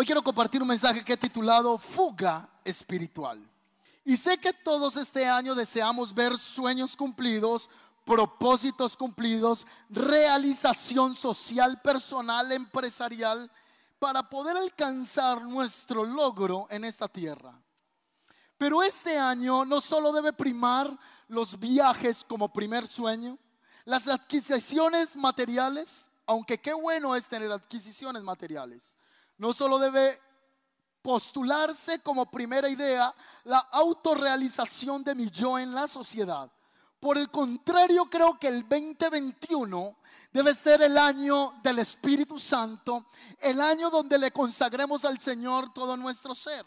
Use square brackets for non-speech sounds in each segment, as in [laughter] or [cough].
Hoy quiero compartir un mensaje que he titulado Fuga Espiritual. Y sé que todos este año deseamos ver sueños cumplidos, propósitos cumplidos, realización social, personal, empresarial, para poder alcanzar nuestro logro en esta tierra. Pero este año no solo debe primar los viajes como primer sueño, las adquisiciones materiales, aunque qué bueno es tener adquisiciones materiales, no solo debe postularse como primera idea la autorrealización de mi yo en la sociedad. Por el contrario, creo que el 2021 debe ser el año del Espíritu Santo, el año donde le consagremos al Señor todo nuestro ser.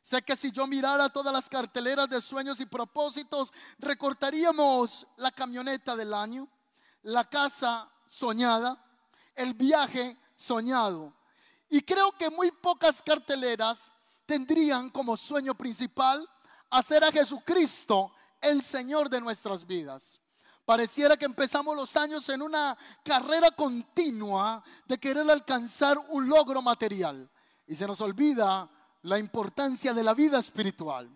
Sé que si yo mirara todas las carteleras de sueños y propósitos, recortaríamos la camioneta del año, la casa soñada, el viaje soñado. Y creo que muy pocas carteleras tendrían como sueño principal hacer a Jesucristo el Señor de nuestras vidas. Pareciera que empezamos los años en una carrera continua de querer alcanzar un logro material. Y se nos olvida la importancia de la vida espiritual.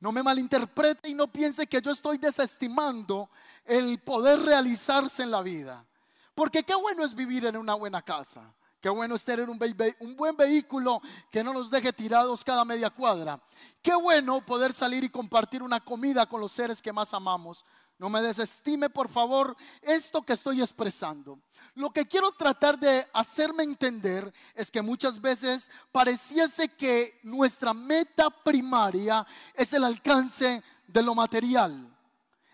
No me malinterprete y no piense que yo estoy desestimando el poder realizarse en la vida. Porque qué bueno es vivir en una buena casa. Qué bueno es tener un, un, buen vehículo que no nos deje tirados cada media cuadra. Qué bueno poder salir y compartir una comida con los seres que más amamos. No me desestime, por favor, esto que estoy expresando. Lo que quiero tratar de hacerme entender es que muchas veces pareciese que nuestra meta primaria es el alcance de lo material.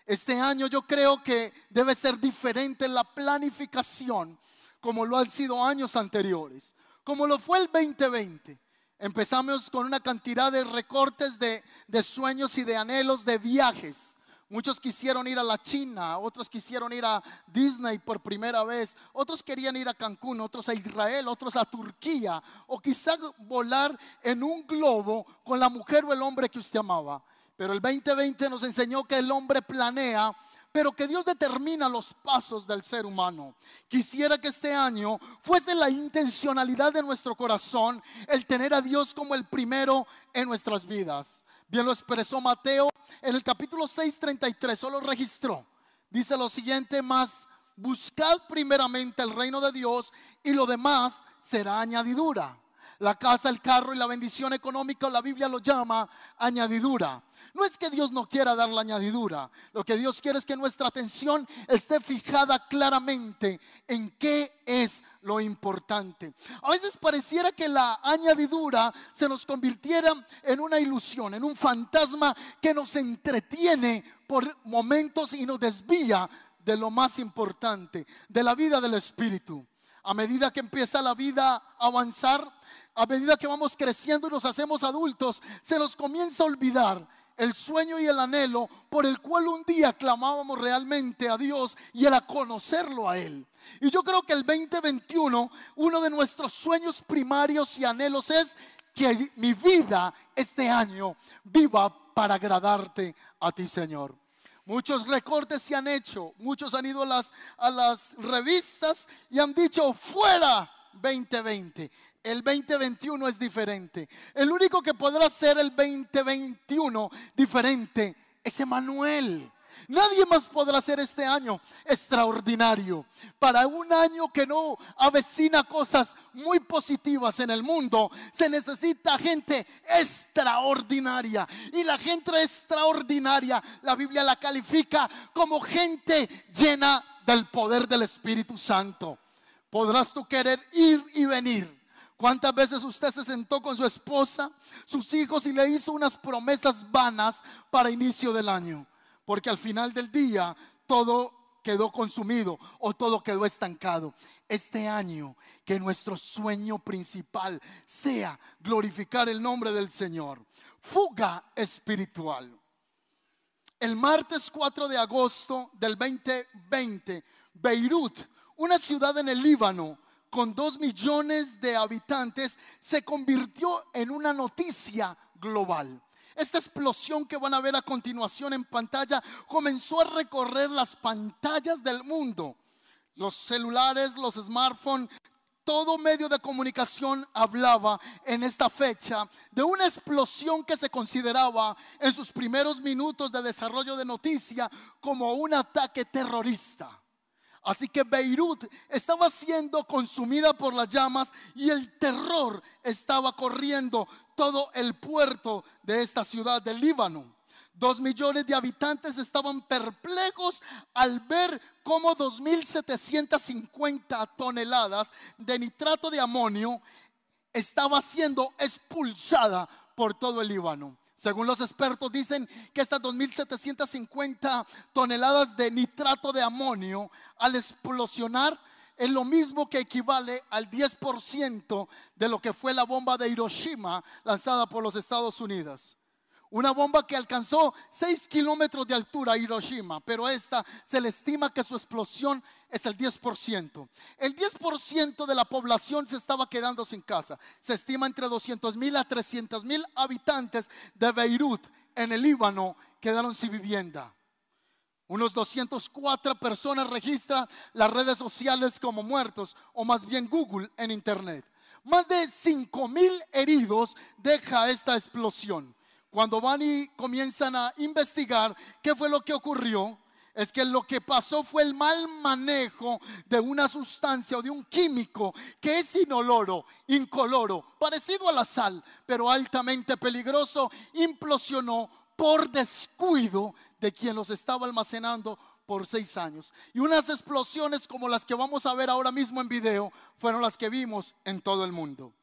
Este año yo creo que debe ser diferente la planificación como lo han sido años anteriores, como lo fue el 2020. Empezamos con una cantidad de recortes de, sueños y de anhelos de viajes. Muchos quisieron ir a la China, otros quisieron ir a Disney por primera vez, otros querían ir a Cancún, otros a Israel, otros a Turquía, o quizás volar en un globo con la mujer o el hombre que usted amaba. Pero el 2020 nos enseñó que el hombre planea pero que Dios determina los pasos del ser humano. Quisiera que este año fuese la intencionalidad de nuestro corazón el tener a Dios como el primero en nuestras vidas. Bien lo expresó Mateo en el capítulo 6:33, solo registró. Dice lo siguiente, más buscad primeramente el reino de Dios y lo demás será añadidura. La casa, el carro y la bendición económica, la Biblia lo llama añadidura. No es que Dios no quiera dar la añadidura. Lo que Dios quiere es que nuestra atención esté fijada claramente en qué es lo importante. A veces pareciera que la añadidura se nos convirtiera en una ilusión, en un fantasma que nos entretiene por momentos y nos desvía de lo más importante, de la vida del Espíritu. A medida que empieza la vida a avanzar, a medida que vamos creciendo y nos hacemos adultos, se nos comienza a olvidar el sueño y el anhelo por el cual un día clamábamos realmente a Dios y era conocerlo a Él. Y yo creo que el 2021, uno de nuestros sueños primarios y anhelos es que mi vida este año viva para agradarte a ti, Señor. Muchos recortes se han hecho, muchos han ido a las, a las revistas y han dicho fuera 2020. El 2021 es diferente. El único que podrá ser el 2021 diferente es Emanuel. Nadie más podrá ser este año extraordinario. Para un año que no avecina cosas muy positivas en el mundo, se necesita gente extraordinaria. Y la gente extraordinaria, la Biblia la califica como gente llena del poder del Espíritu Santo. Podrás tú querer ir y venir ¿Cuántas veces usted se sentó con su esposa, sus hijos y le hizo unas promesas vanas para inicio del año? Porque al final del día todo quedó consumido o todo quedó estancado. Este año que nuestro sueño principal sea glorificar el nombre del Señor. Fuga espiritual. El martes 4 de agosto del 2020, Beirut, una ciudad en el Líbano, con dos millones de habitantes se convirtió en una noticia global. Esta explosión que van a ver a continuación en pantalla comenzó a recorrer las pantallas del mundo. Los celulares, los smartphones, todo medio de comunicación hablaba en esta fecha de una explosión que se consideraba en sus primeros minutos de desarrollo de noticia como un ataque terrorista. Así que Beirut estaba siendo consumida por las llamas y el terror estaba corriendo todo el puerto de esta ciudad del Líbano. Dos millones de habitantes estaban perplejos al ver cómo 2.750 toneladas de nitrato de amonio estaba siendo expulsada por todo el Líbano. Según los expertos dicen que estas 2.750 toneladas de nitrato de amonio al explosionar es lo mismo que equivale al 10% de lo que fue la bomba de Hiroshima lanzada por los Estados Unidos. Una bomba que alcanzó 6 kilómetros de altura a Hiroshima, pero esta se le estima que su explosión es el 10%. El 10% de la población se estaba quedando sin casa. Se estima entre 200 mil a 300 mil habitantes de Beirut, en el Líbano, quedaron sin vivienda. Unos 204 personas registran las redes sociales como muertos, o más bien Google en Internet. Más de 5 mil heridos deja esta explosión. Cuando van y comienzan a investigar qué fue lo que ocurrió, es que lo que pasó fue el mal manejo de una sustancia o de un químico que es inoloro, incoloro, parecido a la sal, pero altamente peligroso, implosionó por descuido de quien los estaba almacenando por seis años. Y unas explosiones como las que vamos a ver ahora mismo en video fueron las que vimos en todo el mundo.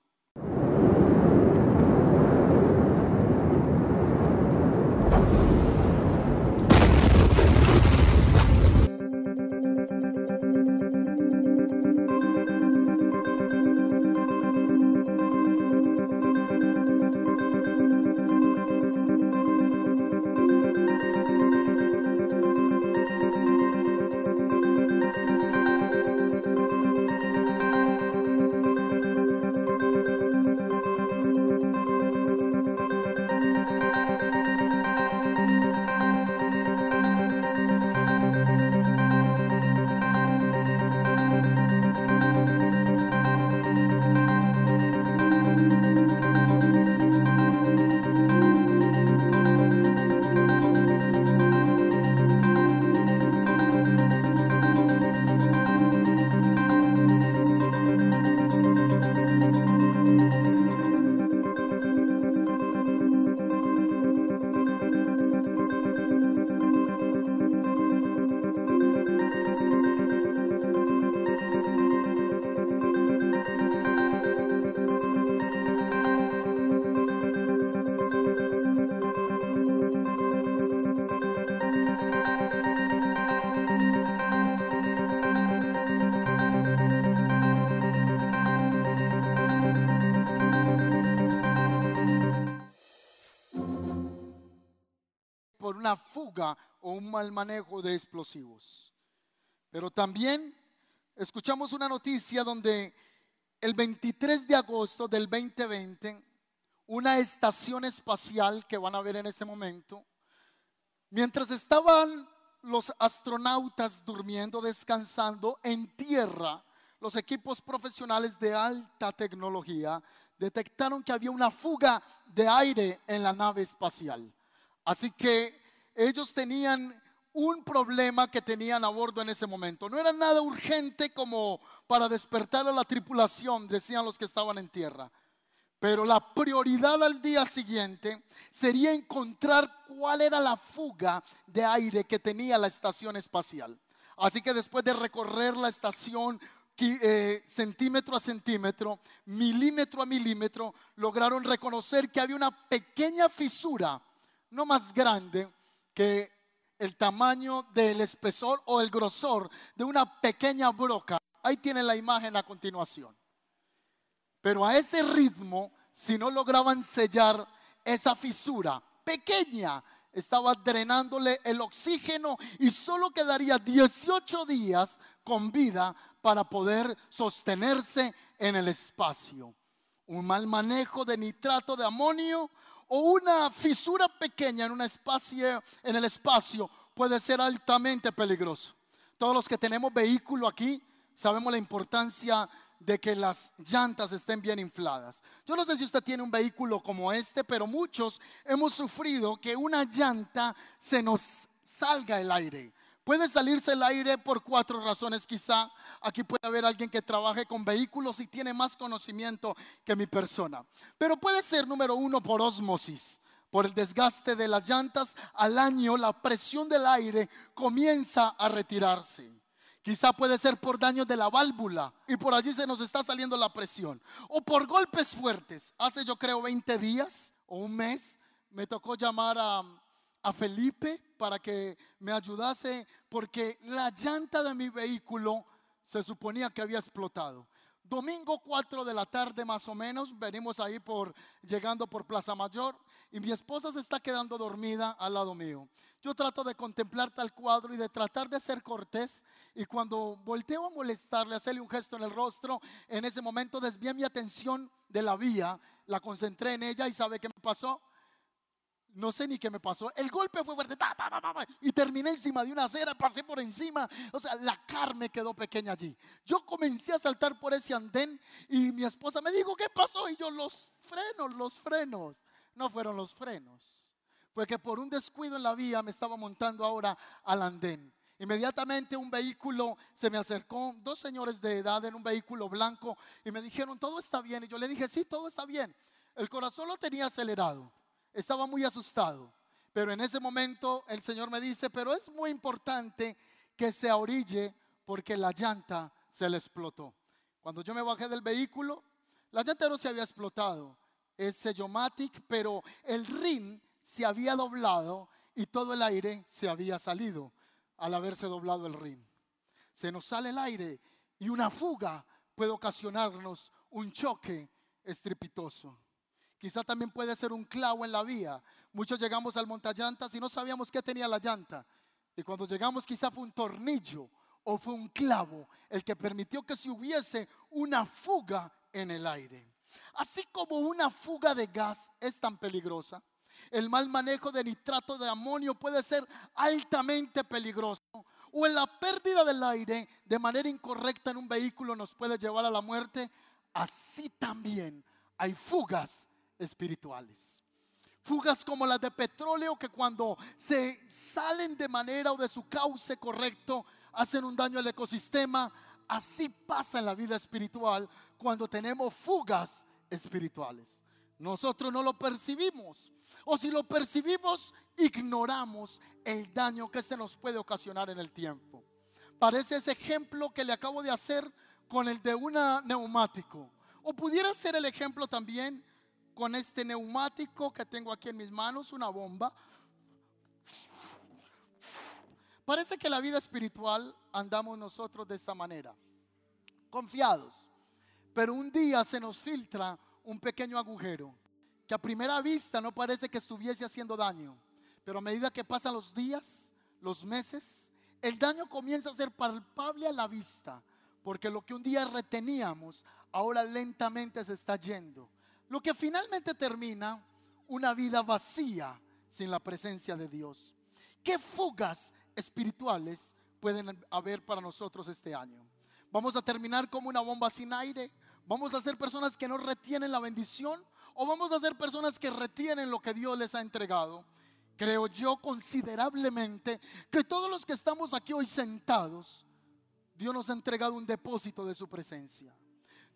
O un mal manejo de explosivos. Pero también escuchamos una noticia donde el 23 de agosto del 2020, una estación espacial que van a ver en este momento, mientras estaban los astronautas durmiendo, descansando en tierra, los equipos profesionales de alta tecnología detectaron que había una fuga de aire en la nave espacial. Así que ellos tenían un problema que tenían a bordo en ese momento. No era nada urgente como para despertar a la tripulación, decían los que estaban en tierra. Pero la prioridad al día siguiente sería encontrar cuál era la fuga de aire que tenía la estación espacial. Así que después de recorrer la estación eh, centímetro a centímetro, milímetro a milímetro, lograron reconocer que había una pequeña fisura, no más grande, que el tamaño del espesor o el grosor de una pequeña broca. Ahí tienen la imagen a continuación. Pero a ese ritmo, si no lograban sellar esa fisura pequeña, estaba drenándole el oxígeno y solo quedaría 18 días con vida para poder sostenerse en el espacio. Un mal manejo de nitrato de amonio o una fisura pequeña en, un espacio, en el espacio puede ser altamente peligroso. Todos los que tenemos vehículo aquí sabemos la importancia de que las llantas estén bien infladas. Yo no sé si usted tiene un vehículo como este, pero muchos hemos sufrido que una llanta se nos salga el aire. Puede salirse el aire por cuatro razones quizá. Aquí puede haber alguien que trabaje con vehículos y tiene más conocimiento que mi persona. Pero puede ser número uno por osmosis. Por el desgaste de las llantas al año la presión del aire comienza a retirarse. Quizá puede ser por daños de la válvula y por allí se nos está saliendo la presión. O por golpes fuertes. Hace yo creo 20 días o un mes me tocó llamar a, a Felipe para que me ayudase porque la llanta de mi vehículo se suponía que había explotado. Domingo 4 de la tarde más o menos, venimos ahí por llegando por Plaza Mayor y mi esposa se está quedando dormida al lado mío. Yo trato de contemplar tal cuadro y de tratar de ser cortés y cuando volteo a molestarle, hacerle un gesto en el rostro, en ese momento desvié mi atención de la vía, la concentré en ella y ¿sabe qué me pasó? No sé ni qué me pasó. El golpe fue fuerte y terminé encima de una acera, pasé por encima. O sea, la carne quedó pequeña allí. Yo comencé a saltar por ese andén y mi esposa me dijo, ¿qué pasó? Y yo, los frenos, los frenos. No fueron los frenos. Fue que por un descuido en la vía me estaba montando ahora al andén. Inmediatamente un vehículo se me acercó, dos señores de edad en un vehículo blanco y me dijeron, todo está bien. Y yo le dije, sí, todo está bien. El corazón lo tenía acelerado estaba muy asustado. Pero en ese momento el Señor me dice, pero es muy importante que se orille porque la llanta se le explotó. Cuando yo me bajé del vehículo, la llanta no se había explotado, es sellomatic, pero el rin se había doblado y todo el aire se había salido al haberse doblado el rin. Se nos sale el aire y una fuga puede ocasionarnos un choque estrepitoso. Quizá también puede ser un clavo en la vía. Muchos llegamos al montallantas y no sabíamos qué tenía la llanta. Y cuando llegamos quizá fue un tornillo o fue un clavo el que permitió que se hubiese una fuga en el aire. Así como una fuga de gas es tan peligrosa, el mal manejo de nitrato de amonio puede ser altamente peligroso. O en la pérdida del aire de manera incorrecta en un vehículo nos puede llevar a la muerte. Así también hay fugas espirituales. Fugas como las de petróleo que cuando se salen de manera o de su cauce correcto hacen un daño al ecosistema. Así pasa en la vida espiritual cuando tenemos fugas espirituales. Nosotros no lo percibimos. O si lo percibimos, ignoramos el daño que se nos puede ocasionar en el tiempo. Parece ese ejemplo que le acabo de hacer con el de un neumático. O pudiera ser el ejemplo también con este neumático que tengo aquí en mis manos, una bomba. Parece que la vida espiritual andamos nosotros de esta manera, confiados. Pero un día se nos filtra un pequeño agujero que a primera vista no parece que estuviese haciendo daño. Pero a medida que pasan los días, los meses, el daño comienza a ser palpable a la vista. Porque lo que un día reteníamos, ahora lentamente se está yendo. Lo que finalmente termina una vida vacía sin la presencia de Dios. ¿Qué fugas espirituales pueden haber para nosotros este año? ¿Vamos a terminar como una bomba sin aire? ¿Vamos a ser personas que no retienen la bendición? ¿O vamos a ser personas que retienen lo que Dios les ha entregado? Creo yo considerablemente que todos los que estamos aquí hoy sentados, Dios nos ha entregado un depósito de su presencia.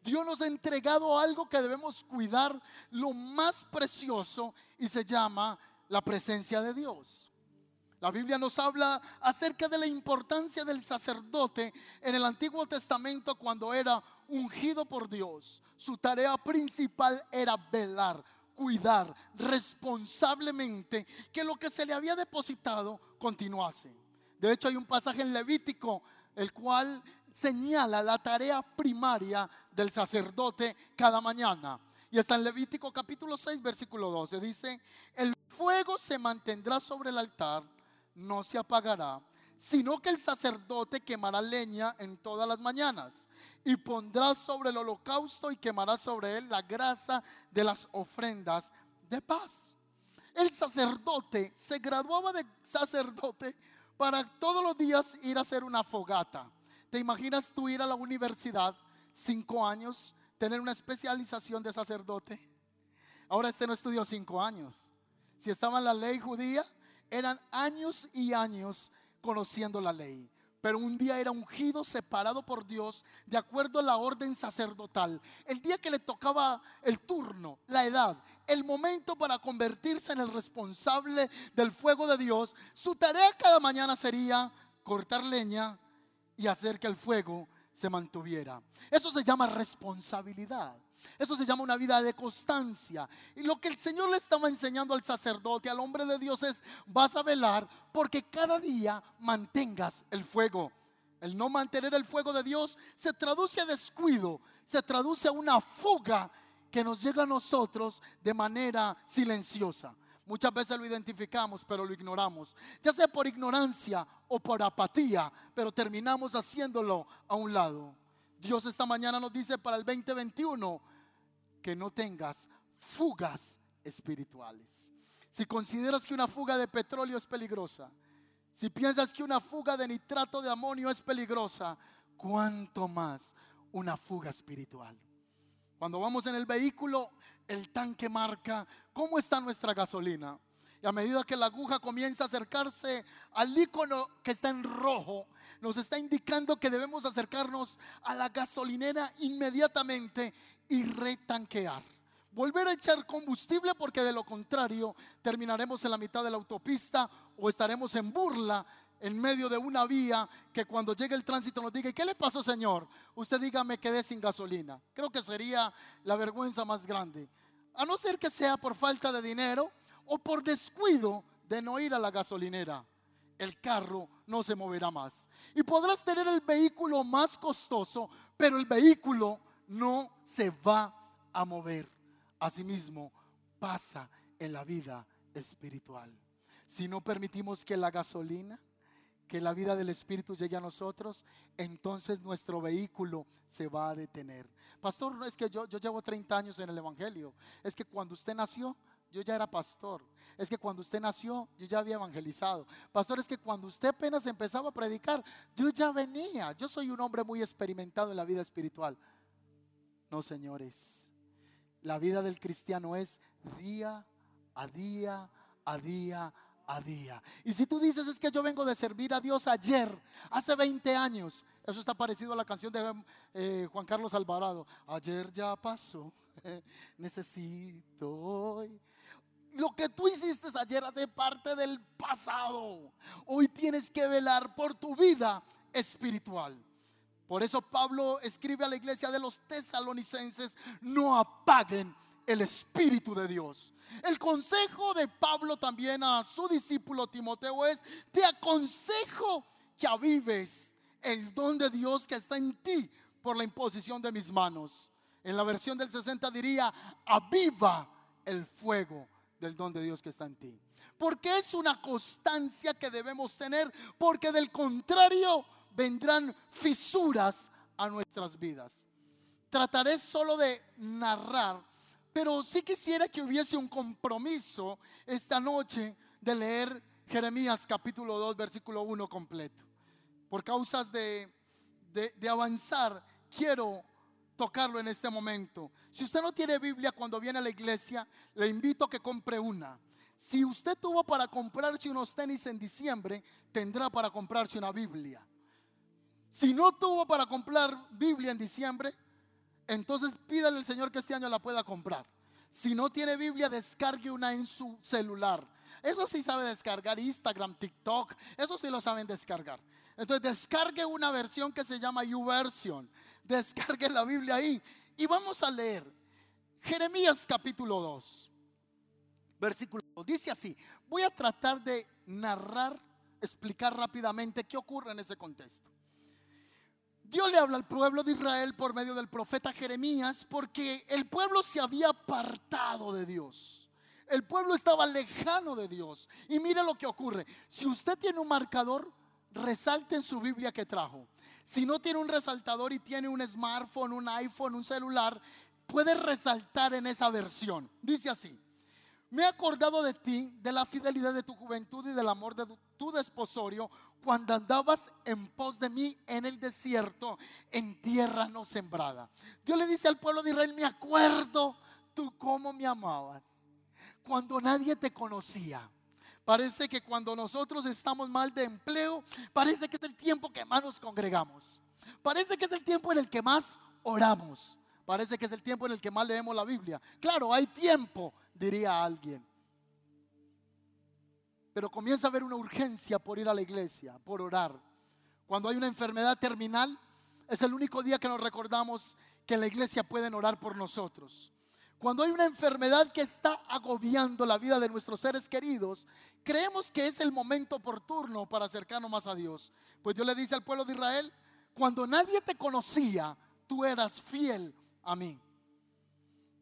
Dios nos ha entregado algo que debemos cuidar, lo más precioso, y se llama la presencia de Dios. La Biblia nos habla acerca de la importancia del sacerdote en el Antiguo Testamento cuando era ungido por Dios. Su tarea principal era velar, cuidar responsablemente que lo que se le había depositado continuase. De hecho, hay un pasaje en Levítico el cual señala la tarea primaria del sacerdote cada mañana. Y está en Levítico capítulo 6, versículo 12. Dice, el fuego se mantendrá sobre el altar, no se apagará, sino que el sacerdote quemará leña en todas las mañanas y pondrá sobre el holocausto y quemará sobre él la grasa de las ofrendas de paz. El sacerdote se graduaba de sacerdote para todos los días ir a hacer una fogata. ¿Te imaginas tú ir a la universidad, cinco años tener una especialización de sacerdote. Ahora este no estudió cinco años. Si estaba en la ley judía, eran años y años conociendo la ley. Pero un día era ungido, separado por Dios, de acuerdo a la orden sacerdotal. El día que le tocaba el turno, la edad, el momento para convertirse en el responsable del fuego de Dios, su tarea cada mañana sería cortar leña y hacer que el fuego se mantuviera. Eso se llama responsabilidad. Eso se llama una vida de constancia. Y lo que el Señor le estaba enseñando al sacerdote, al hombre de Dios es, vas a velar porque cada día mantengas el fuego. El no mantener el fuego de Dios se traduce a descuido, se traduce a una fuga que nos llega a nosotros de manera silenciosa. Muchas veces lo identificamos, pero lo ignoramos. Ya sea por ignorancia o por apatía, pero terminamos haciéndolo a un lado. Dios esta mañana nos dice para el 2021 que no tengas fugas espirituales. Si consideras que una fuga de petróleo es peligrosa, si piensas que una fuga de nitrato de amonio es peligrosa, ¿cuánto más una fuga espiritual? Cuando vamos en el vehículo, el tanque marca cómo está nuestra gasolina. Y a medida que la aguja comienza a acercarse al icono que está en rojo, nos está indicando que debemos acercarnos a la gasolinera inmediatamente y retanquear. Volver a echar combustible porque de lo contrario terminaremos en la mitad de la autopista o estaremos en burla en medio de una vía que cuando llegue el tránsito nos diga, ¿qué le pasó señor? Usted diga, me quedé sin gasolina. Creo que sería la vergüenza más grande. A no ser que sea por falta de dinero o por descuido de no ir a la gasolinera. El carro no se moverá más. Y podrás tener el vehículo más costoso, pero el vehículo no se va a mover. Asimismo, pasa en la vida espiritual. Si no permitimos que la gasolina, que la vida del Espíritu llegue a nosotros, entonces nuestro vehículo se va a detener. Pastor, es que yo, yo llevo 30 años en el Evangelio. Es que cuando usted nació, yo ya era pastor. Es que cuando usted nació, yo ya había evangelizado. Pastor, es que cuando usted apenas empezaba a predicar, yo ya venía. Yo soy un hombre muy experimentado en la vida espiritual. No, señores. La vida del cristiano es día a día, a día, a día. Y si tú dices es que yo vengo de servir a Dios ayer, hace 20 años, eso está parecido a la canción de eh, Juan Carlos Alvarado, ayer ya pasó, [laughs] necesito hoy. Lo que tú hiciste ayer hace parte del pasado. Hoy tienes que velar por tu vida espiritual. Por eso Pablo escribe a la iglesia de los tesalonicenses, no apaguen el Espíritu de Dios. El consejo de Pablo también a su discípulo Timoteo es, te aconsejo que avives el don de Dios que está en ti por la imposición de mis manos. En la versión del 60 diría, aviva el fuego del don de Dios que está en ti. Porque es una constancia que debemos tener, porque del contrario vendrán fisuras a nuestras vidas. Trataré solo de narrar pero sí quisiera que hubiese un compromiso esta noche de leer Jeremías capítulo 2, versículo 1 completo. Por causas de, de, avanzar, quiero tocarlo en este momento. Si usted no tiene Biblia cuando viene a la iglesia, le invito a que compre una. Si usted tuvo para comprarse unos tenis en diciembre, tendrá para comprarse una Biblia. Si no tuvo para comprar Biblia en diciembre, entonces pídale al Señor que este año la pueda comprar. Si no tiene Biblia, descargue una en su celular. Eso sí sabe descargar Instagram, TikTok, eso sí lo saben descargar. Entonces descargue una versión que se llama YouVersion. Descargue la Biblia ahí y vamos a leer Jeremías capítulo 2, versículo 2. Dice así, voy a tratar de narrar, explicar rápidamente qué ocurre en ese contexto. Dios le habla al pueblo de Israel por medio del profeta Jeremías porque el pueblo se había apartado de Dios. El pueblo estaba lejano de Dios. Y mire lo que ocurre. Si usted tiene un marcador, resalte en su Biblia que trajo. Si no tiene un resaltador y tiene un smartphone, un iPhone, un celular, puede resaltar en esa versión. Dice así, me he acordado de ti, de la fidelidad de tu juventud y del amor de tu desposorio, cuando andabas en pos de mí en el desierto, en tierra no sembrada. Dios le dice al pueblo de Israel, me acuerdo tú cómo me amabas, cuando nadie te conocía. Parece que cuando nosotros estamos mal de empleo, parece que es el tiempo que más nos congregamos. Parece que es el tiempo en el que más oramos. Parece que es el tiempo en el que más leemos la Biblia. Claro, hay tiempo, diría alguien. Pero comienza a haber una urgencia por ir a la iglesia, por orar. Cuando hay una enfermedad terminal, es el único día que nos recordamos que en la iglesia pueden orar por nosotros. Cuando hay una enfermedad que está agobiando la vida de nuestros seres queridos, creemos que es el momento oportuno para acercarnos más a Dios. Pues Dios le dice al pueblo de Israel, cuando nadie te conocía, tú eras fiel a mí.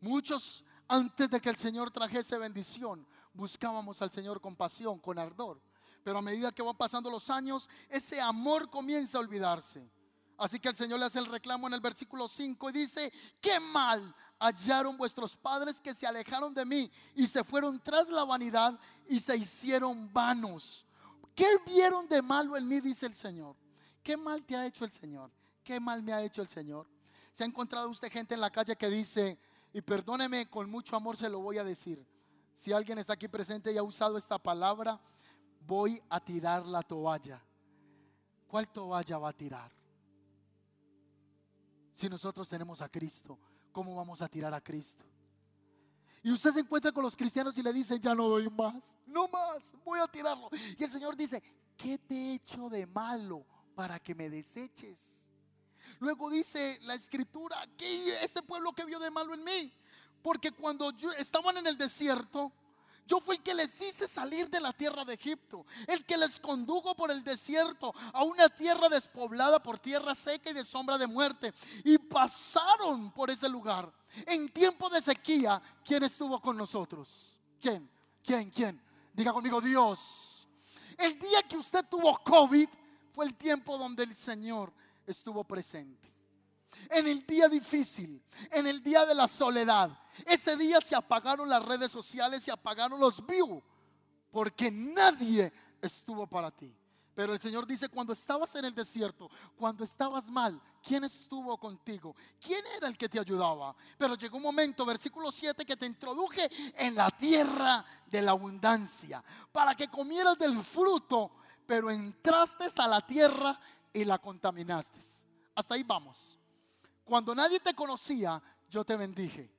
Muchos antes de que el Señor trajese bendición, buscábamos al Señor con pasión, con ardor. Pero a medida que van pasando los años, ese amor comienza a olvidarse. Así que el Señor le hace el reclamo en el versículo 5 y dice, qué mal hallaron vuestros padres que se alejaron de mí y se fueron tras la vanidad y se hicieron vanos. ¿Qué vieron de malo en mí? Dice el Señor. ¿Qué mal te ha hecho el Señor? ¿Qué mal me ha hecho el Señor? ¿Se ha encontrado usted gente en la calle que dice, y perdóneme, con mucho amor se lo voy a decir. Si alguien está aquí presente y ha usado esta palabra, voy a tirar la toalla. ¿Cuál toalla va a tirar? Si nosotros tenemos a Cristo, ¿cómo vamos a tirar a Cristo? Y usted se encuentra con los cristianos y le dice, ya no doy más, no más, voy a tirarlo. Y el Señor dice, ¿qué te he hecho de malo para que me deseches? Luego dice la escritura, que este pueblo que vio de malo en mí, porque cuando estaban en el desierto, yo fui el que les hice salir de la tierra de Egipto, el que les condujo por el desierto a una tierra despoblada por tierra seca y de sombra de muerte. Y pasaron por ese lugar. En tiempo de sequía, ¿quién estuvo con nosotros? ¿Quién? ¿Quién? ¿Quién? Diga conmigo, Dios. El día que usted tuvo COVID fue el tiempo donde el Señor estuvo presente. En el día difícil, en el día de la soledad, ese día se apagaron las redes sociales, se apagaron los views, porque nadie estuvo para ti. Pero el Señor dice, cuando estabas en el desierto, cuando estabas mal, ¿quién estuvo contigo? ¿Quién era el que te ayudaba? Pero llegó un momento, versículo 7, que te introduje en la tierra de la abundancia, para que comieras del fruto, pero entraste a la tierra y la contaminaste. Hasta ahí vamos. Cuando nadie te conocía, yo te bendije.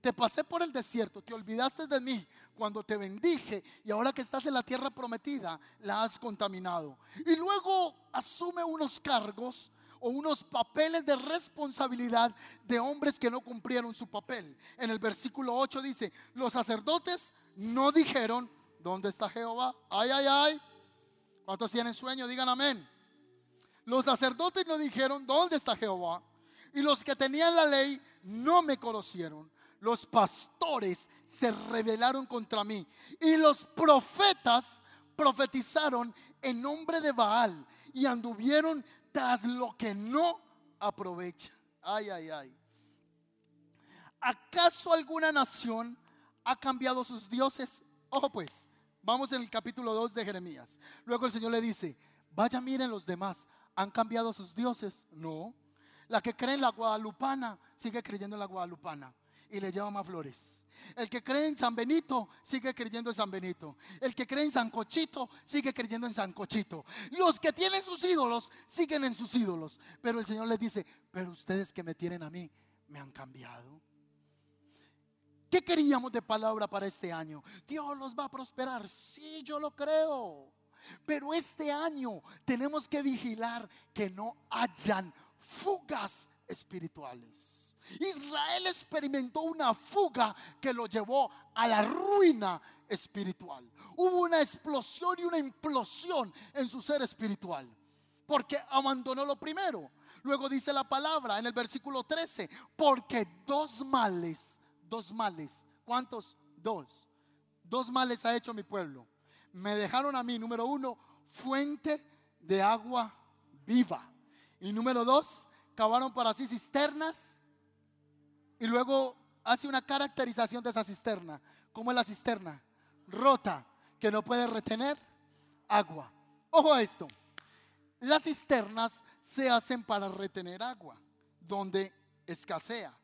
Te pasé por el desierto, te olvidaste de mí cuando te bendije y ahora que estás en la tierra prometida, la has contaminado. Y luego asume unos cargos o unos papeles de responsabilidad de hombres que no cumplieron su papel. En el versículo 8 dice, los sacerdotes no dijeron, ¿dónde está Jehová? Ay, ay, ay. ¿Cuántos tienen sueño? Digan amén. Los sacerdotes no dijeron, ¿dónde está Jehová? Y los que tenían la ley no me conocieron. Los pastores se rebelaron contra mí. Y los profetas profetizaron en nombre de Baal y anduvieron tras lo que no aprovecha. Ay, ay, ay. ¿Acaso alguna nación ha cambiado sus dioses? Ojo pues, vamos en el capítulo 2 de Jeremías. Luego el Señor le dice, vaya miren los demás, ¿Han cambiado sus dioses? No. La que cree en la guadalupana sigue creyendo en la guadalupana y le lleva más flores. El que cree en San Benito sigue creyendo en San Benito. El que cree en San Cochito sigue creyendo en San Cochito. Los que tienen sus ídolos siguen en sus ídolos. Pero el Señor les dice, pero ustedes que me tienen a mí, me han cambiado. ¿Qué queríamos de palabra para este año? Dios los va a prosperar. Sí, yo lo creo. Pero este año tenemos que vigilar que no hayan fugas espirituales. Israel experimentó una fuga que lo llevó a la ruina espiritual. Hubo una explosión y una implosión en su ser espiritual. Porque abandonó lo primero. Luego dice la palabra en el versículo 13, porque dos males, dos males, ¿cuántos? Dos. Dos males ha hecho mi pueblo me dejaron a mí, número uno, fuente de agua viva. Y número dos, cavaron para sí cisternas y luego hace una caracterización de esa cisterna. ¿Cómo es la cisterna? Rota, que no puede retener agua. Ojo a esto. Las cisternas se hacen para retener agua, donde escasea.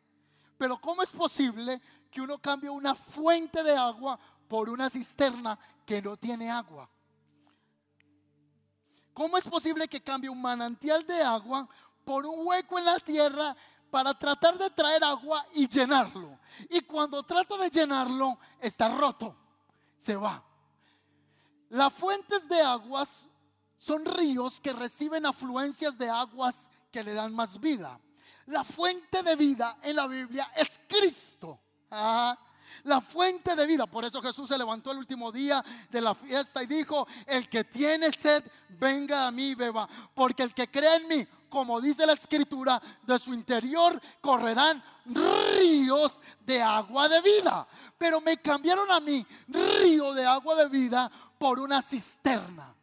Pero ¿cómo es posible que uno cambie una fuente de agua por una cisterna que no tiene agua? ¿Cómo es posible que cambie un manantial de agua por un hueco en la tierra para tratar de traer agua y llenarlo? Y cuando trato de llenarlo, está roto, se va. Las fuentes de aguas son ríos que reciben afluencias de aguas que le dan más vida. La fuente de vida en la Biblia es Cristo. Ah, la fuente de vida. Por eso Jesús se levantó el último día de la fiesta y dijo, el que tiene sed, venga a mí beba. Porque el que cree en mí, como dice la escritura, de su interior correrán ríos de agua de vida. Pero me cambiaron a mí río de agua de vida por una cisterna.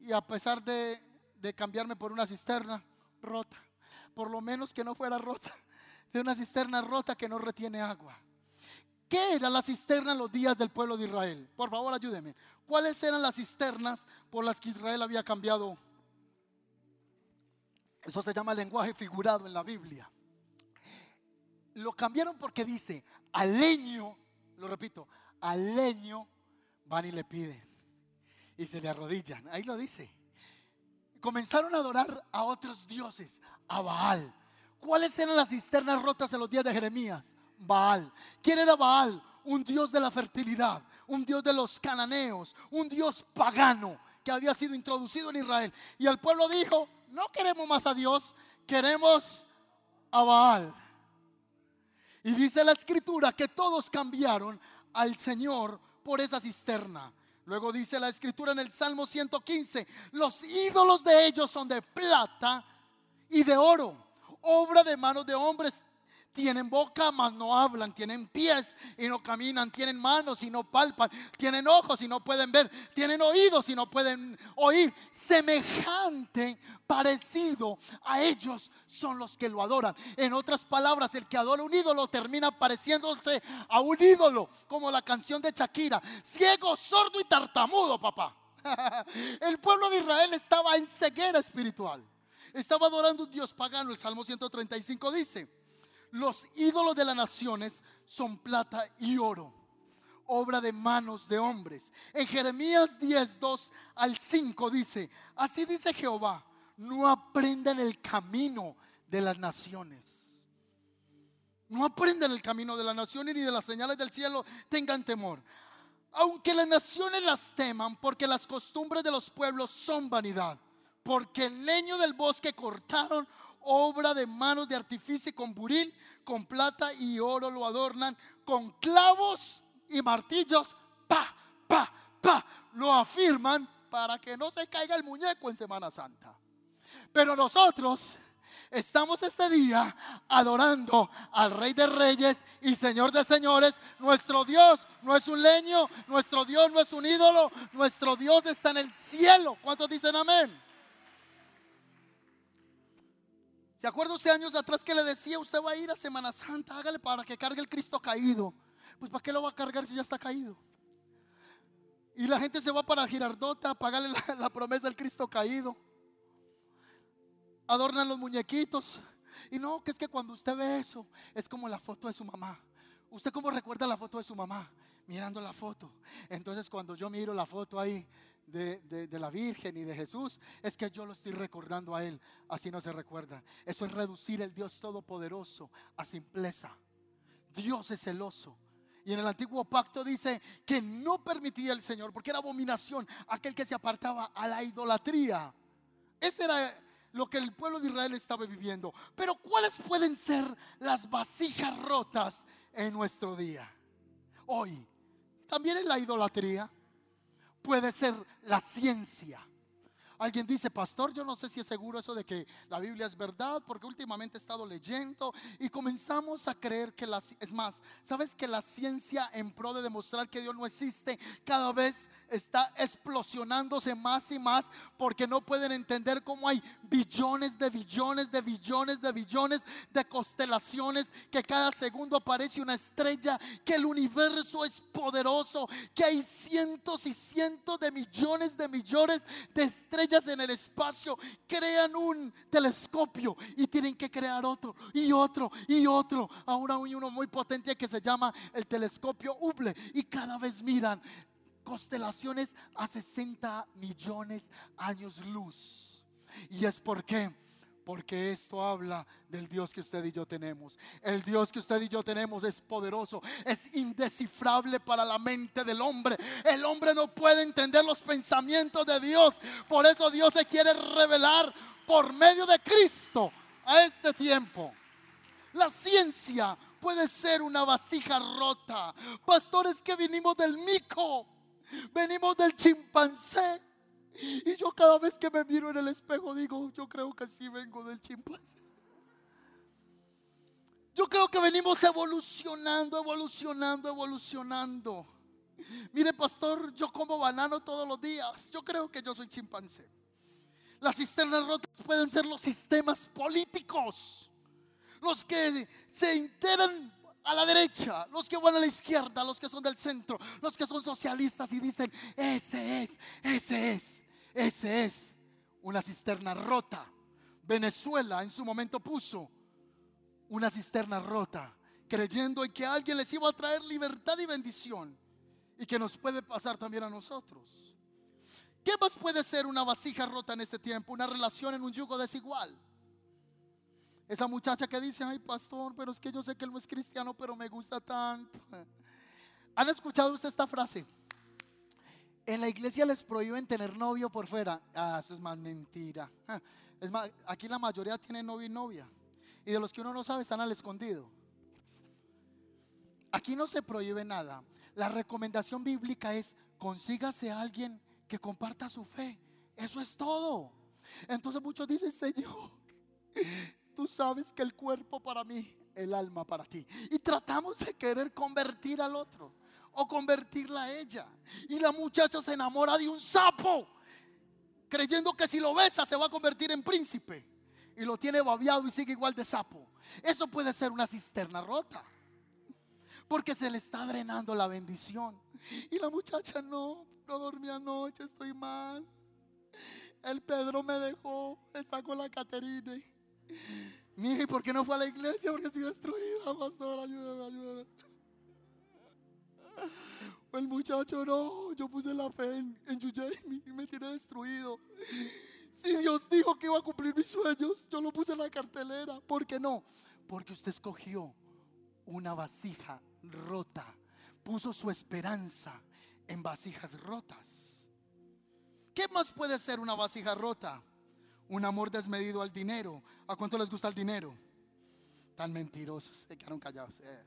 Y a pesar de, de cambiarme por una cisterna rota, por lo menos que no fuera rota, de una cisterna rota que no retiene agua. ¿Qué era la cisterna en los días del pueblo de Israel? Por favor, ayúdeme. ¿Cuáles eran las cisternas por las que Israel había cambiado? Eso se llama lenguaje figurado en la Biblia. Lo cambiaron porque dice, al leño, lo repito, al leño van y le piden. Y se le arrodillan. Ahí lo dice. Comenzaron a adorar a otros dioses, a Baal. ¿Cuáles eran las cisternas rotas en los días de Jeremías? Baal. ¿Quién era Baal? Un dios de la fertilidad, un dios de los cananeos, un dios pagano que había sido introducido en Israel. Y el pueblo dijo, no queremos más a Dios, queremos a Baal. Y dice la escritura que todos cambiaron al Señor por esa cisterna. Luego dice la escritura en el Salmo 115, los ídolos de ellos son de plata y de oro, obra de manos de hombres tienen boca, mas no hablan. Tienen pies y no caminan. Tienen manos y no palpan. Tienen ojos y no pueden ver. Tienen oídos y no pueden oír. Semejante, parecido a ellos son los que lo adoran. En otras palabras, el que adora un ídolo termina pareciéndose a un ídolo. Como la canción de Shakira. Ciego, sordo y tartamudo, papá. [laughs] El pueblo de Israel estaba en ceguera espiritual. Estaba adorando un Dios pagano. El Salmo 135 dice los ídolos de las naciones son plata y oro, obra de manos de hombres. En Jeremías 10, 2 al 5 dice, así dice Jehová, no aprendan el camino de las naciones. No aprendan el camino de las naciones ni de las señales del cielo, tengan temor. Aunque las naciones las teman, porque las costumbres de los pueblos son vanidad, porque el leño del bosque cortaron obra de manos de artificio con buril, con plata y oro lo adornan, con clavos y martillos, pa, pa, pa, lo afirman para que no se caiga el muñeco en Semana Santa. Pero nosotros estamos este día adorando al Rey de Reyes y Señor de Señores. Nuestro Dios no es un leño, nuestro Dios no es un ídolo, nuestro Dios está en el cielo. ¿Cuántos dicen amén? ¿Se acuerda usted años atrás que le decía, usted va a ir a Semana Santa, hágale para que cargue el Cristo caído? Pues ¿para qué lo va a cargar si ya está caído? Y la gente se va para Girardota a pagarle la, promesa del Cristo caído. Adornan los muñequitos. Y no, que es que cuando usted ve eso, es como la foto de su mamá. ¿Usted cómo recuerda la foto de su mamá? Mirando la foto. Entonces cuando yo miro la foto ahí de, la Virgen y de Jesús, es que yo lo estoy recordando a Él. Así no se recuerda. Eso es reducir el Dios Todopoderoso a simpleza. Dios es celoso. Y en el antiguo pacto dice que no permitía el Señor, porque era abominación aquel que se apartaba a la idolatría. Ese era lo que el pueblo de Israel estaba viviendo. Pero ¿cuáles pueden ser las vasijas rotas en nuestro día? Hoy. También en la idolatría puede ser la ciencia. Alguien dice, pastor, yo no sé si es seguro eso de que la Biblia es verdad, porque últimamente he estado leyendo y comenzamos a creer que la, es más, ¿sabes que la ciencia en pro de demostrar que Dios no existe cada vez está explosionándose más y más porque no pueden entender cómo hay billones de billones de billones de billones de constelaciones que cada segundo aparece una estrella, que el universo es poderoso, que hay cientos y cientos de millones de millones de estrellas en el espacio. Crean un telescopio y tienen que crear otro y otro y otro. Ahora hay uno muy potente que se llama el telescopio Hubble y cada vez miran constelaciones a 60 millones años luz. Y es porque porque esto habla del Dios que usted y yo tenemos. El Dios que usted y yo tenemos es poderoso, es indescifrable para la mente del hombre. El hombre no puede entender los pensamientos de Dios. Por eso Dios se quiere revelar por medio de Cristo a este tiempo. La ciencia puede ser una vasija rota. Pastores que vinimos del mico, venimos del chimpancé. Y yo cada vez que me miro en el espejo digo, yo creo que sí vengo del chimpancé. Yo creo que venimos evolucionando, evolucionando, evolucionando. Mire, pastor, yo como banano todos los días. Yo creo que yo soy chimpancé. Las cisternas rotas pueden ser los sistemas políticos. Los que se enteran a la derecha, los que van a la izquierda, los que son del centro, los que son socialistas y dicen, ese es, ese es. Ese es una cisterna rota. Venezuela en su momento puso una cisterna rota, creyendo en que alguien les iba a traer libertad y bendición y que nos puede pasar también a nosotros. ¿Qué más puede ser una vasija rota en este tiempo? Una relación en un yugo desigual. Esa muchacha que dice, ay pastor, pero es que yo sé que él no es cristiano, pero me gusta tanto. ¿Han escuchado usted esta frase? En la iglesia les prohíben tener novio por fuera. Ah, eso es más mentira. Es más, aquí la mayoría tiene novio y novia. Y de los que uno no sabe están al escondido. Aquí no se prohíbe nada. La recomendación bíblica es consígase a alguien que comparta su fe. Eso es todo. Entonces muchos dicen, Señor, tú sabes que el cuerpo para mí, el alma para ti. Y tratamos de querer convertir al otro o convertirla a ella. Y la muchacha se enamora de un sapo, creyendo que si lo besa se va a convertir en príncipe. Y lo tiene babiado y sigue igual de sapo. Eso puede ser una cisterna rota. Porque se le está drenando la bendición. Y la muchacha no, no dormía anoche, estoy mal. El Pedro me dejó, está con la Caterine. Mire, ¿por qué no fue a la iglesia? Porque estoy destruida, pastor, ayúdame, ayúdame. El muchacho no, yo puse la fe en, en y me tiene destruido. Si Dios dijo que iba a cumplir mis sueños, yo lo puse en la cartelera. ¿Por qué no? Porque usted escogió una vasija rota. Puso su esperanza en vasijas rotas. ¿Qué más puede ser una vasija rota? Un amor desmedido al dinero. ¿A cuánto les gusta el dinero? Tan mentirosos, se quedaron callados. Eh.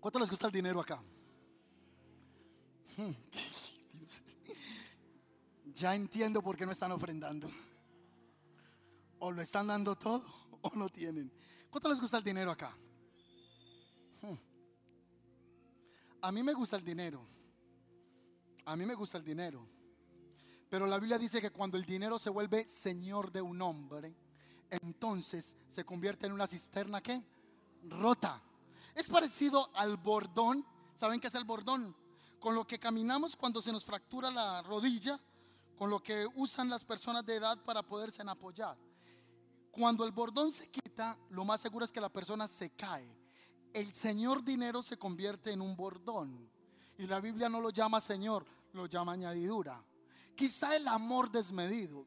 ¿Cuánto les gusta el dinero acá? Hmm. [laughs] Ya entiendo por qué no están ofrendando. O lo están dando todo o no tienen. ¿Cuánto les gusta el dinero acá? Hmm. A mí me gusta el dinero. A mí me gusta el dinero. Pero la Biblia dice que cuando el dinero se vuelve señor de un hombre, entonces se convierte en una cisterna que rota. Es parecido al bordón. ¿Saben qué es el bordón? Con lo que caminamos cuando se nos fractura la rodilla, con lo que usan las personas de edad para poderse apoyar. Cuando el bordón se quita, lo más seguro es que la persona se cae. El señor dinero se convierte en un bordón. Y la Biblia no lo llama señor, lo llama añadidura. Quizá el amor desmedido.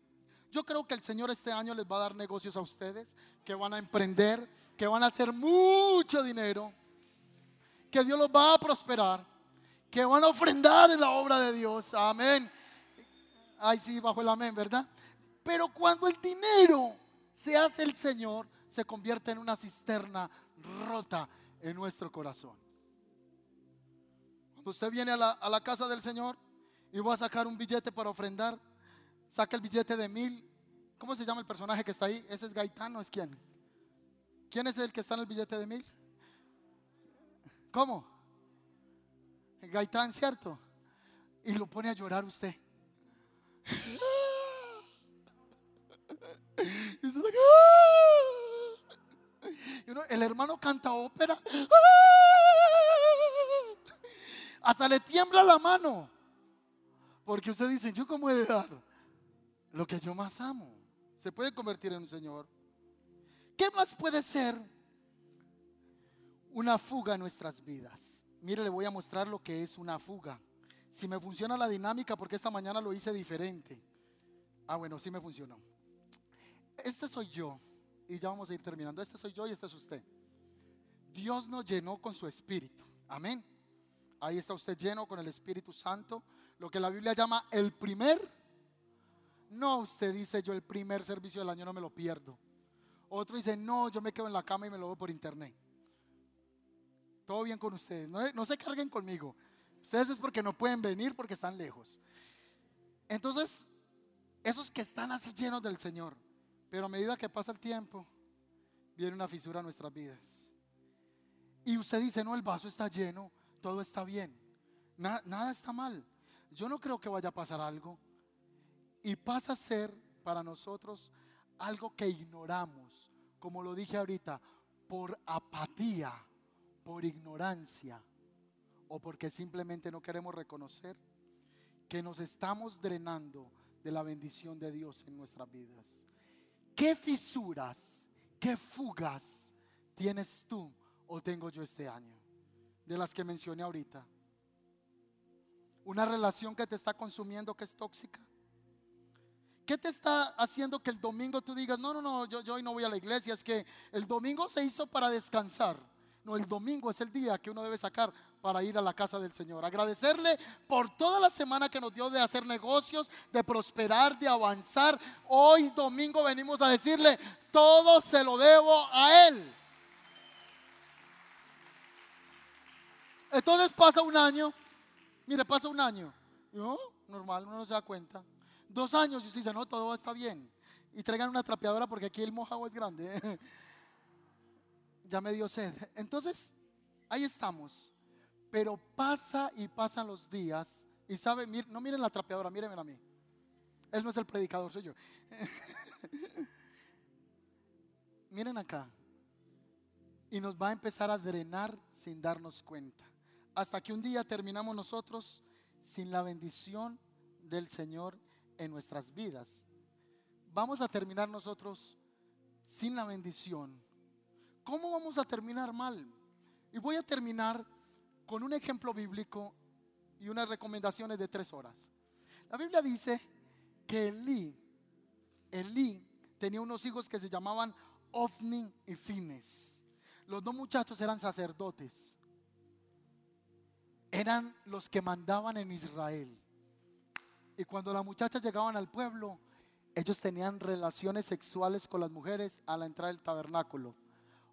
Yo creo que el Señor este año les va a dar negocios a ustedes, que van a emprender, que van a hacer mucho dinero, que Dios los va a prosperar, que van a ofrendar en la obra de Dios. Amén. Ay, sí, bajo el amén, ¿verdad? Pero cuando el dinero se hace el Señor, se convierte en una cisterna rota en nuestro corazón. Cuando usted viene a la, a la casa del Señor y va a sacar un billete para ofrendar, saca el billete de mil. ¿Cómo se llama el personaje que está ahí? ¿Ese es Gaitano? ¿Es quién? ¿Quién es el que está en el billete de mil? ¿Cómo? Gaitán, ¿cierto? Y lo pone a llorar usted. [laughs] Y usted el hermano canta ópera. Hasta le tiembla la mano. Porque usted dice, ¿yo cómo he de dar? Lo que yo más amo. Se puede convertir en un Señor. ¿Qué más puede ser una fuga en nuestras vidas? Mire, le voy a mostrar lo que es una fuga. Si me funciona la dinámica, porque esta mañana lo hice diferente. Ah, bueno, sí me funcionó. Este soy yo. Y ya vamos a ir terminando. Este soy yo y este es usted. Dios nos llenó con su espíritu. Amén. Ahí está usted lleno con el Espíritu Santo. Lo que la Biblia llama el primer. No, usted dice yo el primer servicio del año no me lo pierdo. Otro dice, no, yo me quedo en la cama y me lo veo por internet. Todo bien con ustedes. No, no se carguen conmigo. Ustedes es porque no pueden venir porque están lejos. Entonces, esos que están así llenos del Señor, pero a medida que pasa el tiempo, viene una fisura en nuestras vidas. Y usted dice, no, el vaso está lleno, todo está bien, nada está mal. Yo no creo que vaya a pasar algo. Y pasa a ser para nosotros algo que ignoramos, como lo dije ahorita, por apatía, por ignorancia o porque simplemente no queremos reconocer que nos estamos drenando de la bendición de Dios en nuestras vidas. ¿Qué fisuras, qué fugas tienes tú o tengo yo este año? De las que mencioné ahorita. Una relación que te está consumiendo que es tóxica. ¿Qué te está haciendo que el domingo tú digas, no, no, no, yo, yo hoy no voy a la iglesia? Es que el domingo se hizo para descansar. No, el domingo es el día que uno debe sacar para ir a la casa del Señor. Agradecerle por toda la semana que nos dio de hacer negocios, de prosperar, de avanzar. Hoy domingo venimos a decirle, todo se lo debo a Él. Entonces pasa un año, mire, pasa un año. ¿No? Normal, uno no se da cuenta. Dos años y usted dice, no, todo está bien. Y traigan una trapeadora porque aquí el mojado es grande. [laughs] ya me dio sed. Entonces, ahí estamos. Pero pasa y pasan los días. Y sabe, no miren la trapeadora, mírenme a mí. Él no es el predicador, soy yo. [laughs] miren acá. Y nos va a empezar a drenar sin darnos cuenta. Hasta que un día terminamos nosotros sin la bendición del Señor en nuestras vidas. Vamos a terminar nosotros sin la bendición. ¿Cómo vamos a terminar mal? Y voy a terminar con un ejemplo bíblico y unas recomendaciones de tres horas. La Biblia dice que Elí, Elí tenía unos hijos que se llamaban Ofni y Fines. Los dos muchachos eran sacerdotes. Eran los que mandaban en Israel. Y cuando las muchachas llegaban al pueblo, ellos tenían relaciones sexuales con las mujeres a la entrada del tabernáculo.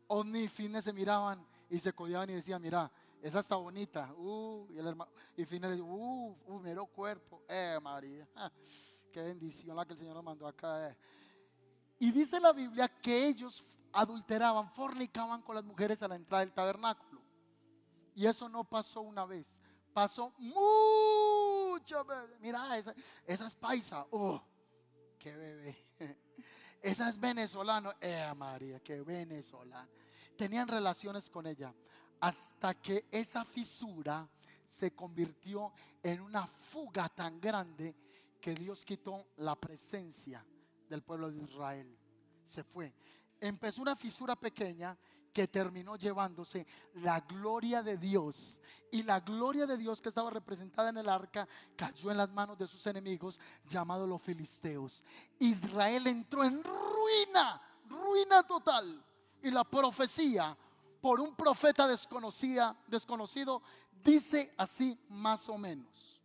Ofni y Fines se miraban y se codiaban y decían, mira, esa está bonita. Uh, y el hermano, y Fines dice, uh, uh, mero cuerpo. Eh, María, qué bendición la que el Señor nos mandó acá. Eh. Y dice la Biblia que ellos adulteraban, fornicaban con las mujeres a la entrada del tabernáculo. Y eso no pasó una vez, pasó muchas veces. Mira, esa, esa es paisa. Oh, qué bebé. [laughs] Esa es venezolano. Eh, María, qué venezolano. Tenían relaciones con ella hasta que esa fisura se convirtió en una fuga tan grande que Dios quitó la presencia del pueblo de Israel. Se fue. Empezó una fisura pequeña que terminó llevándose la gloria de Dios. Y la gloria de Dios que estaba representada en el arca cayó en las manos de sus enemigos, llamados los filisteos. Israel entró en ruina, ruina total. Y la profecía por un profeta desconocido dice así más o menos.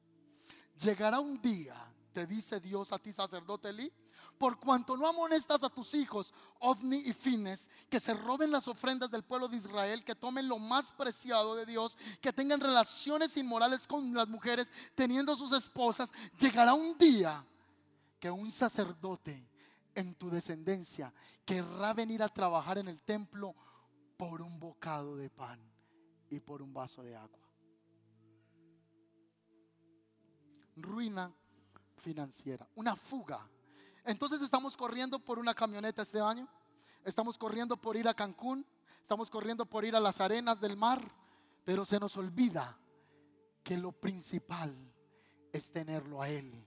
Llegará un día, te dice Dios a ti sacerdote Eli, por cuanto no amonestas a tus hijos, ovni y fines, que se roben las ofrendas del pueblo de Israel, que tomen lo más preciado de Dios, que tengan relaciones inmorales con las mujeres, teniendo sus esposas, llegará un día que un sacerdote en tu descendencia querrá venir a trabajar en el templo por un bocado de pan y por un vaso de agua. ruina financiera, una fuga. Entonces estamos corriendo por una camioneta este año, estamos corriendo por ir a Cancún, estamos corriendo por ir a las arenas del mar, pero se nos olvida que lo principal es tenerlo a Él.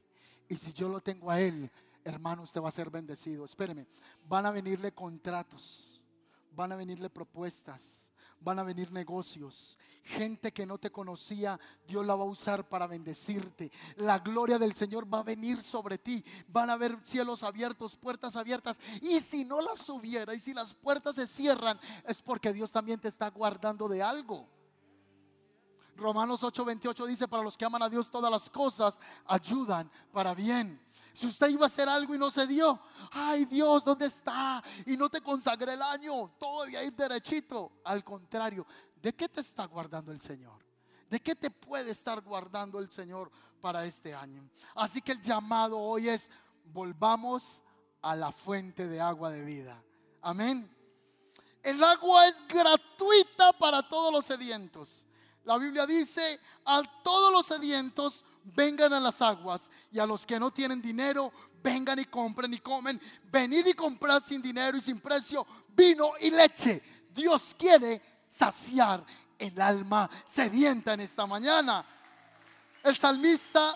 Y si yo lo tengo a Él, hermano, usted va a ser bendecido. Espéreme, van a venirle contratos, van a venirle propuestas van a venir negocios. Gente que no te conocía, Dios la va a usar para bendecirte. La gloria del Señor va a venir sobre ti. Van a haber cielos abiertos, puertas abiertas. Y si no las hubiera, y si las puertas se cierran, es porque Dios también te está guardando de algo. Romanos 8:28 dice, para los que aman a Dios todas las cosas ayudan para bien. Si usted iba a hacer algo y no se dio, ay Dios, ¿dónde está? Y no te consagré el año, todo a ir derechito. Al contrario, ¿de qué te está guardando el Señor? ¿De qué te puede estar guardando el Señor para este año? Así que el llamado hoy es, volvamos a la fuente de agua de vida. Amén. El agua es gratuita para todos los sedientos. La Biblia dice, a todos los sedientos vengan a las aguas y a los que no tienen dinero, vengan y compren y comen. Venid y comprad sin dinero y sin precio vino y leche. Dios quiere saciar el alma sedienta en esta mañana. El salmista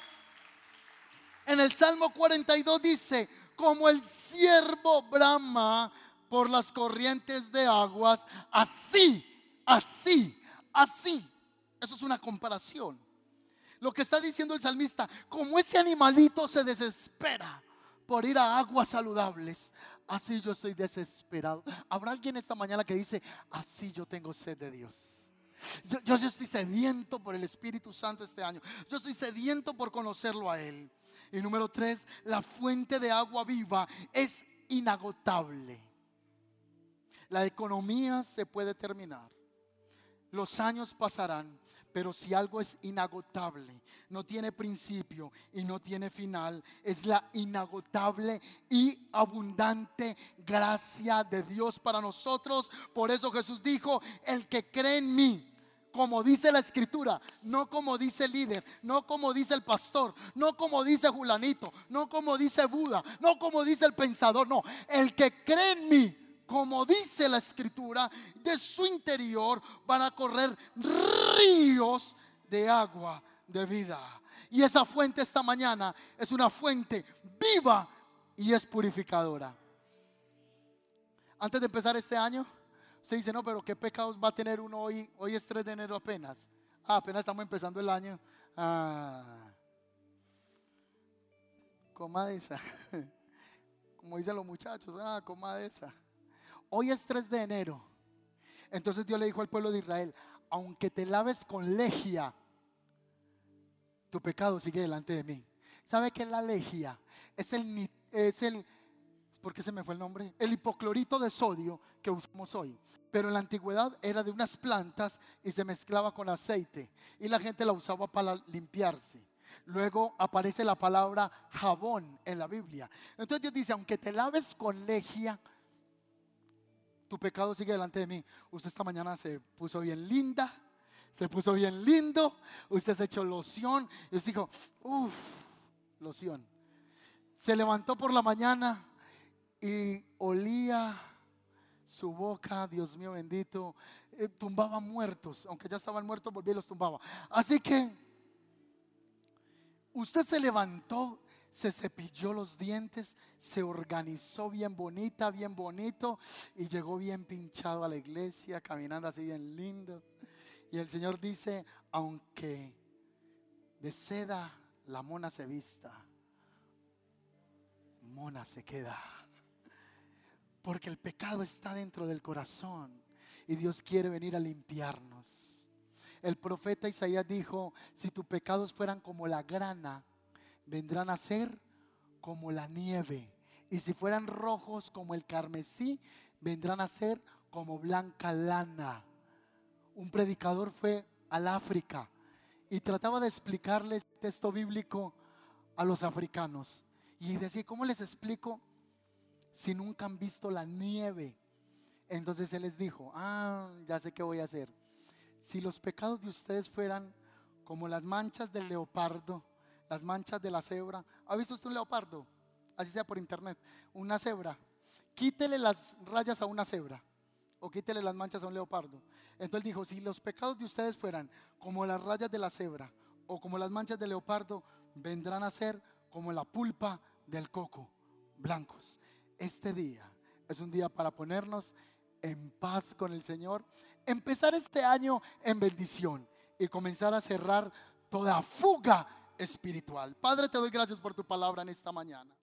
en el Salmo 42 dice, como el siervo brama por las corrientes de aguas, así, así, así. Eso es una comparación. Lo que está diciendo el salmista, como ese animalito se desespera por ir a aguas saludables, así yo estoy desesperado. Habrá alguien esta mañana que dice, así yo tengo sed de Dios. Yo, yo, estoy sediento por el Espíritu Santo este año. Yo estoy sediento por conocerlo a Él. Y número tres, la fuente de agua viva es inagotable. La economía se puede terminar. Los años pasarán, pero si algo es inagotable, no tiene principio y no tiene final, es la inagotable y abundante gracia de Dios para nosotros. Por eso Jesús dijo, el que cree en mí, como dice la escritura, no como dice el líder, no como dice el pastor, no como dice Julanito, no como dice Buda, no como dice el pensador, no, el que cree en mí, como dice la escritura, de su interior van a correr ríos de agua de vida. Y esa fuente esta mañana es una fuente viva y es purificadora. Antes de empezar este año, se dice, no, pero ¿qué pecados va a tener uno hoy? Hoy es 3 de enero apenas. Ah, apenas estamos empezando el año. Ah, coma de esa. [laughs] Como dicen los muchachos, ah, coma de esa. Hoy es 3 de enero. Entonces Dios le dijo al pueblo de Israel, aunque te laves con legia, tu pecado sigue delante de mí. ¿Sabe qué es la legia? Es el, es el, ¿por qué se me fue el nombre? El hipoclorito de sodio que usamos hoy. Pero en la antigüedad era de unas plantas y se mezclaba con aceite. Y la gente la usaba para limpiarse. Luego aparece la palabra jabón en la Biblia. Entonces Dios dice, aunque te laves con legia, tu pecado sigue delante de mí. Usted esta mañana se puso bien linda, se puso bien lindo, usted se echó loción y usted dijo, uff, loción. Se levantó por la mañana y olía su boca, Dios mío bendito, eh, tumbaba muertos, aunque ya estaban muertos, volvía y los tumbaba. Así que usted se levantó se cepilló los dientes, se organizó bien bonita, bien bonito y llegó bien pinchado a la iglesia, caminando así bien lindo. Y el Señor dice, aunque de seda la mona se vista, mona se queda. Porque el pecado está dentro del corazón y Dios quiere venir a limpiarnos. El profeta Isaías dijo, si tus pecados fueran como la grana, vendrán a ser como la nieve. Y si fueran rojos como el carmesí, vendrán a ser como blanca lana. Un predicador fue al África y trataba de explicarles texto bíblico a los africanos. Y decía, ¿cómo les explico si nunca han visto la nieve? Entonces él les dijo, ah, ya sé qué voy a hacer. Si los pecados de ustedes fueran como las manchas del leopardo, las manchas de la cebra. ¿Ha visto usted un leopardo? Así sea por internet. Una cebra. Quítele las rayas a una cebra o quítele las manchas a un leopardo. Entonces dijo, si los pecados de ustedes fueran como las rayas de la cebra o como las manchas del leopardo, vendrán a ser como la pulpa del coco, blancos. Este día es un día para ponernos en paz con el Señor, empezar este año en bendición y comenzar a cerrar toda fuga espiritual. Padre, te doy gracias por tu palabra en esta mañana.